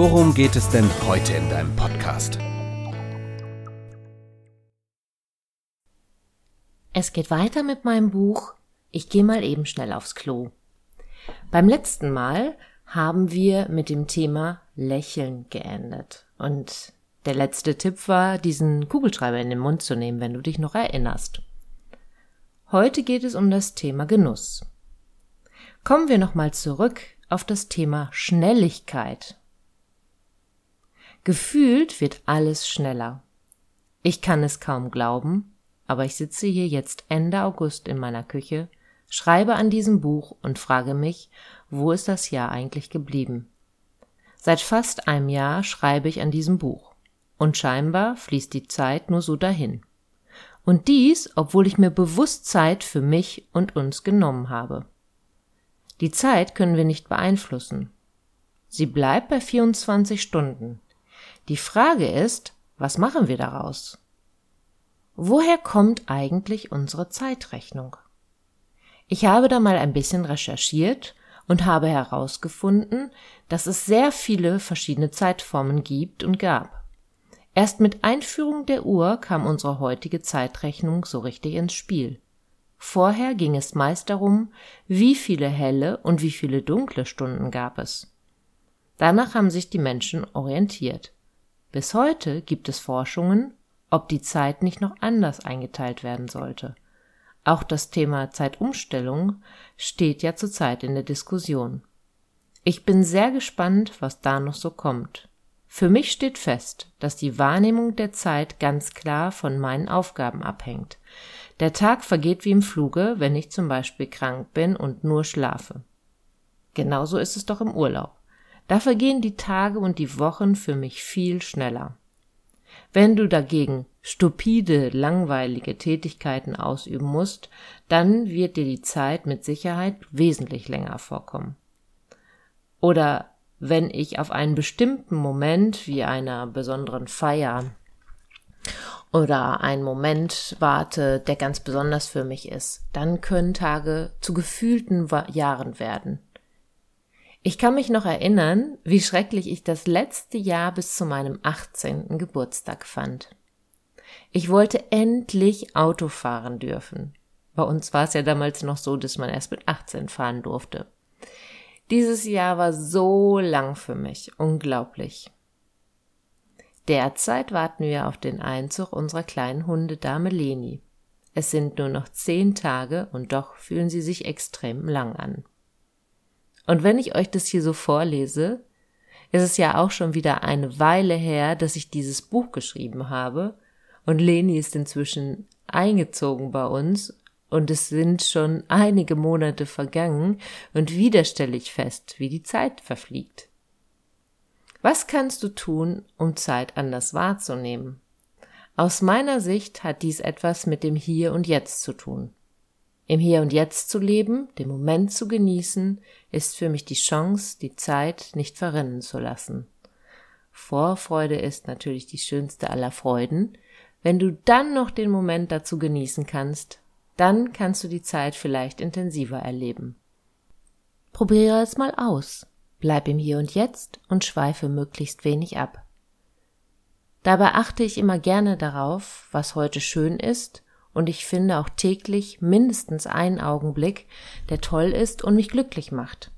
worum geht es denn heute in deinem Podcast? Es geht weiter mit meinem Buch Ich gehe mal eben schnell aufs Klo. Beim letzten Mal haben wir mit dem Thema Lächeln geendet. Und der letzte Tipp war, diesen Kugelschreiber in den Mund zu nehmen, wenn du dich noch erinnerst. Heute geht es um das Thema Genuss. Kommen wir nochmal zurück auf das Thema Schnelligkeit. Gefühlt wird alles schneller. Ich kann es kaum glauben, aber ich sitze hier jetzt Ende August in meiner Küche, schreibe an diesem Buch und frage mich, wo ist das Jahr eigentlich geblieben? Seit fast einem Jahr schreibe ich an diesem Buch, und scheinbar fließt die Zeit nur so dahin. Und dies, obwohl ich mir bewusst Zeit für mich und uns genommen habe. Die Zeit können wir nicht beeinflussen. Sie bleibt bei 24 Stunden. Die Frage ist, was machen wir daraus? Woher kommt eigentlich unsere Zeitrechnung? Ich habe da mal ein bisschen recherchiert und habe herausgefunden, dass es sehr viele verschiedene Zeitformen gibt und gab. Erst mit Einführung der Uhr kam unsere heutige Zeitrechnung so richtig ins Spiel. Vorher ging es meist darum, wie viele helle und wie viele dunkle Stunden gab es. Danach haben sich die Menschen orientiert. Bis heute gibt es Forschungen, ob die Zeit nicht noch anders eingeteilt werden sollte. Auch das Thema Zeitumstellung steht ja zurzeit in der Diskussion. Ich bin sehr gespannt, was da noch so kommt. Für mich steht fest, dass die Wahrnehmung der Zeit ganz klar von meinen Aufgaben abhängt. Der Tag vergeht wie im Fluge, wenn ich zum Beispiel krank bin und nur schlafe. Genauso ist es doch im Urlaub. Da vergehen die Tage und die Wochen für mich viel schneller. Wenn du dagegen stupide, langweilige Tätigkeiten ausüben musst, dann wird dir die Zeit mit Sicherheit wesentlich länger vorkommen. Oder wenn ich auf einen bestimmten Moment wie einer besonderen Feier oder einen Moment warte, der ganz besonders für mich ist, dann können Tage zu gefühlten Jahren werden. Ich kann mich noch erinnern, wie schrecklich ich das letzte Jahr bis zu meinem 18. Geburtstag fand. Ich wollte endlich Auto fahren dürfen. Bei uns war es ja damals noch so, dass man erst mit 18 fahren durfte. Dieses Jahr war so lang für mich, unglaublich. Derzeit warten wir auf den Einzug unserer kleinen Hundedame Leni. Es sind nur noch zehn Tage und doch fühlen sie sich extrem lang an. Und wenn ich euch das hier so vorlese, ist es ja auch schon wieder eine Weile her, dass ich dieses Buch geschrieben habe und Leni ist inzwischen eingezogen bei uns und es sind schon einige Monate vergangen und wieder stelle ich fest, wie die Zeit verfliegt. Was kannst du tun, um Zeit anders wahrzunehmen? Aus meiner Sicht hat dies etwas mit dem Hier und Jetzt zu tun. Im Hier und Jetzt zu leben, den Moment zu genießen, ist für mich die Chance, die Zeit nicht verrinnen zu lassen. Vorfreude ist natürlich die schönste aller Freuden. Wenn du dann noch den Moment dazu genießen kannst, dann kannst du die Zeit vielleicht intensiver erleben. Probiere es mal aus. Bleib im Hier und Jetzt und schweife möglichst wenig ab. Dabei achte ich immer gerne darauf, was heute schön ist, und ich finde auch täglich mindestens einen Augenblick, der toll ist und mich glücklich macht.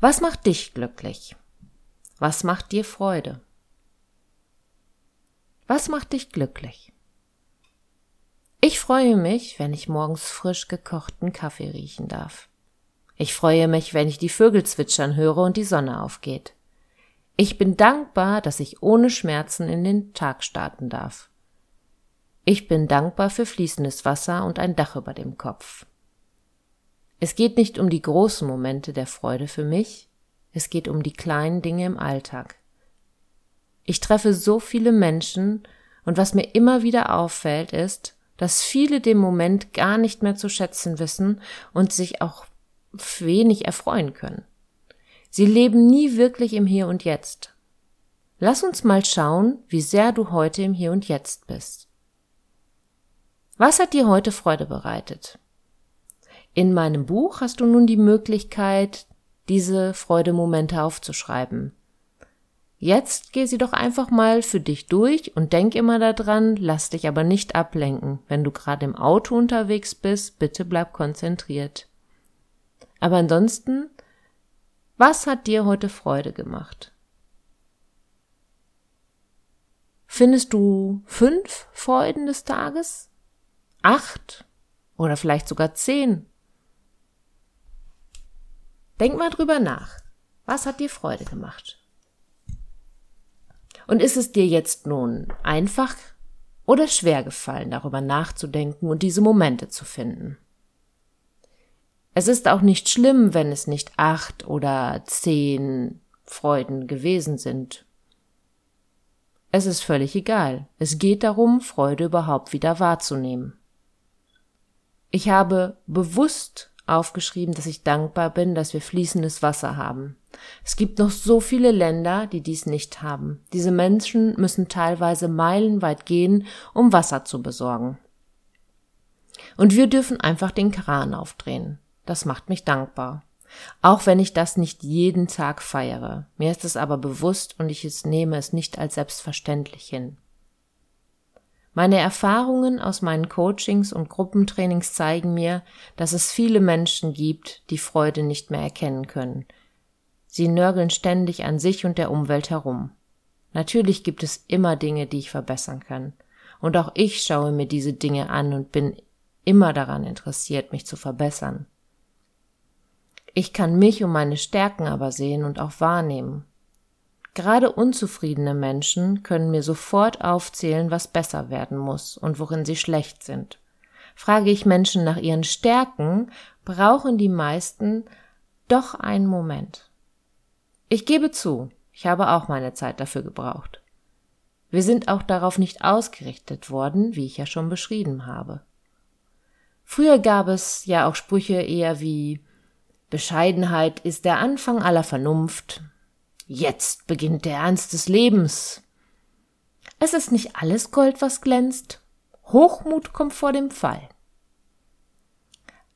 Was macht dich glücklich? Was macht dir Freude? Was macht dich glücklich? Ich freue mich, wenn ich morgens frisch gekochten Kaffee riechen darf. Ich freue mich, wenn ich die Vögel zwitschern höre und die Sonne aufgeht. Ich bin dankbar, dass ich ohne Schmerzen in den Tag starten darf. Ich bin dankbar für fließendes Wasser und ein Dach über dem Kopf. Es geht nicht um die großen Momente der Freude für mich, es geht um die kleinen Dinge im Alltag. Ich treffe so viele Menschen und was mir immer wieder auffällt ist, dass viele den Moment gar nicht mehr zu schätzen wissen und sich auch wenig erfreuen können. Sie leben nie wirklich im Hier und Jetzt. Lass uns mal schauen, wie sehr du heute im Hier und Jetzt bist. Was hat dir heute Freude bereitet? In meinem Buch hast du nun die Möglichkeit, diese Freudemomente aufzuschreiben. Jetzt geh sie doch einfach mal für dich durch und denk immer daran, lass dich aber nicht ablenken. Wenn du gerade im Auto unterwegs bist, bitte bleib konzentriert. Aber ansonsten, was hat dir heute Freude gemacht? Findest du fünf Freuden des Tages? Acht? Oder vielleicht sogar zehn? Denk mal drüber nach. Was hat dir Freude gemacht? Und ist es dir jetzt nun einfach oder schwer gefallen, darüber nachzudenken und diese Momente zu finden? Es ist auch nicht schlimm, wenn es nicht acht oder zehn Freuden gewesen sind. Es ist völlig egal. Es geht darum, Freude überhaupt wieder wahrzunehmen. Ich habe bewusst aufgeschrieben, dass ich dankbar bin, dass wir fließendes Wasser haben. Es gibt noch so viele Länder, die dies nicht haben. Diese Menschen müssen teilweise meilenweit gehen, um Wasser zu besorgen. Und wir dürfen einfach den Kran aufdrehen. Das macht mich dankbar. Auch wenn ich das nicht jeden Tag feiere. Mir ist es aber bewusst und ich nehme es nicht als selbstverständlich hin. Meine Erfahrungen aus meinen Coachings und Gruppentrainings zeigen mir, dass es viele Menschen gibt, die Freude nicht mehr erkennen können. Sie nörgeln ständig an sich und der Umwelt herum. Natürlich gibt es immer Dinge, die ich verbessern kann. Und auch ich schaue mir diese Dinge an und bin immer daran interessiert, mich zu verbessern. Ich kann mich und meine Stärken aber sehen und auch wahrnehmen. Gerade unzufriedene Menschen können mir sofort aufzählen, was besser werden muss und worin sie schlecht sind. Frage ich Menschen nach ihren Stärken, brauchen die meisten doch einen Moment. Ich gebe zu, ich habe auch meine Zeit dafür gebraucht. Wir sind auch darauf nicht ausgerichtet worden, wie ich ja schon beschrieben habe. Früher gab es ja auch Sprüche eher wie Bescheidenheit ist der Anfang aller Vernunft, Jetzt beginnt der Ernst des Lebens. Es ist nicht alles Gold, was glänzt. Hochmut kommt vor dem Fall.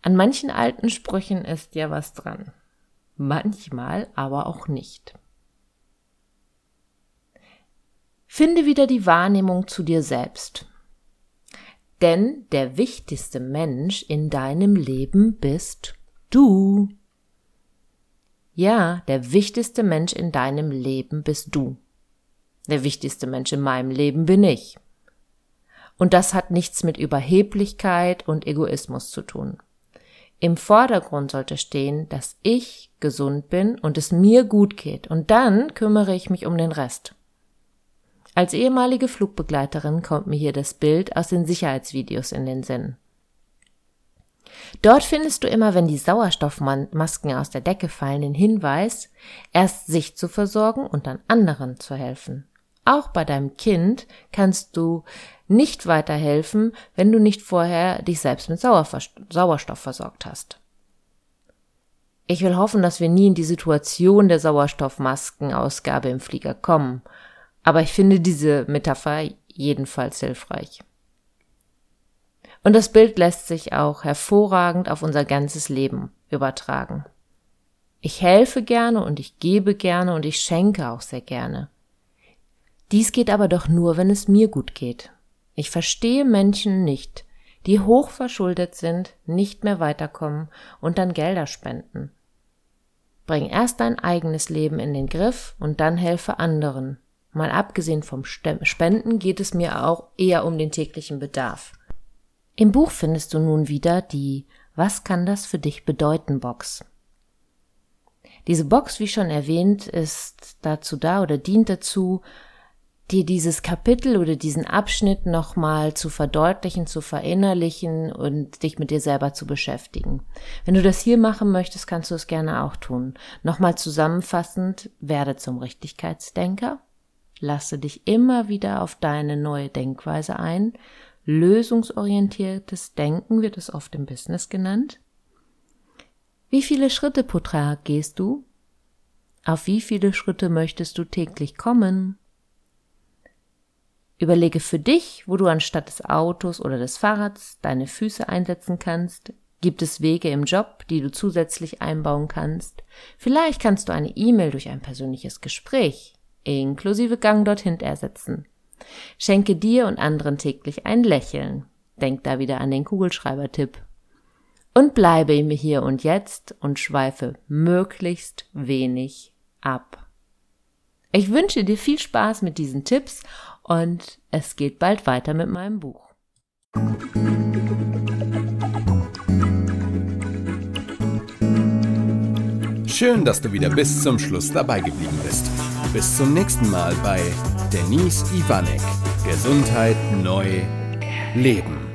An manchen alten Sprüchen ist ja was dran. Manchmal aber auch nicht. Finde wieder die Wahrnehmung zu dir selbst. Denn der wichtigste Mensch in deinem Leben bist du. Ja, der wichtigste Mensch in deinem Leben bist du. Der wichtigste Mensch in meinem Leben bin ich. Und das hat nichts mit Überheblichkeit und Egoismus zu tun. Im Vordergrund sollte stehen, dass ich gesund bin und es mir gut geht, und dann kümmere ich mich um den Rest. Als ehemalige Flugbegleiterin kommt mir hier das Bild aus den Sicherheitsvideos in den Sinn. Dort findest du immer, wenn die Sauerstoffmasken aus der Decke fallen, den Hinweis, erst sich zu versorgen und dann anderen zu helfen. Auch bei deinem Kind kannst du nicht weiterhelfen, wenn du nicht vorher dich selbst mit Sauerstoff versorgt hast. Ich will hoffen, dass wir nie in die Situation der Sauerstoffmaskenausgabe im Flieger kommen, aber ich finde diese Metapher jedenfalls hilfreich. Und das Bild lässt sich auch hervorragend auf unser ganzes Leben übertragen. Ich helfe gerne und ich gebe gerne und ich schenke auch sehr gerne. Dies geht aber doch nur, wenn es mir gut geht. Ich verstehe Menschen nicht, die hochverschuldet sind, nicht mehr weiterkommen und dann Gelder spenden. Bring erst dein eigenes Leben in den Griff und dann helfe anderen. Mal abgesehen vom Spenden geht es mir auch eher um den täglichen Bedarf. Im Buch findest du nun wieder die Was kann das für dich bedeuten Box. Diese Box, wie schon erwähnt, ist dazu da oder dient dazu, dir dieses Kapitel oder diesen Abschnitt nochmal zu verdeutlichen, zu verinnerlichen und dich mit dir selber zu beschäftigen. Wenn du das hier machen möchtest, kannst du es gerne auch tun. Nochmal zusammenfassend, werde zum Richtigkeitsdenker, lasse dich immer wieder auf deine neue Denkweise ein. Lösungsorientiertes Denken wird es oft im Business genannt. Wie viele Schritte pro Tag gehst du? Auf wie viele Schritte möchtest du täglich kommen? Überlege für dich, wo du anstatt des Autos oder des Fahrrads deine Füße einsetzen kannst. Gibt es Wege im Job, die du zusätzlich einbauen kannst? Vielleicht kannst du eine E-Mail durch ein persönliches Gespräch inklusive Gang dorthin ersetzen. Schenke dir und anderen täglich ein Lächeln. Denk da wieder an den Kugelschreiber-Tipp. Und bleibe im Hier und Jetzt und schweife möglichst wenig ab. Ich wünsche dir viel Spaß mit diesen Tipps und es geht bald weiter mit meinem Buch. Schön, dass du wieder bis zum Schluss dabei geblieben bist. Bis zum nächsten Mal bei Denise Ivanek. Gesundheit neu leben.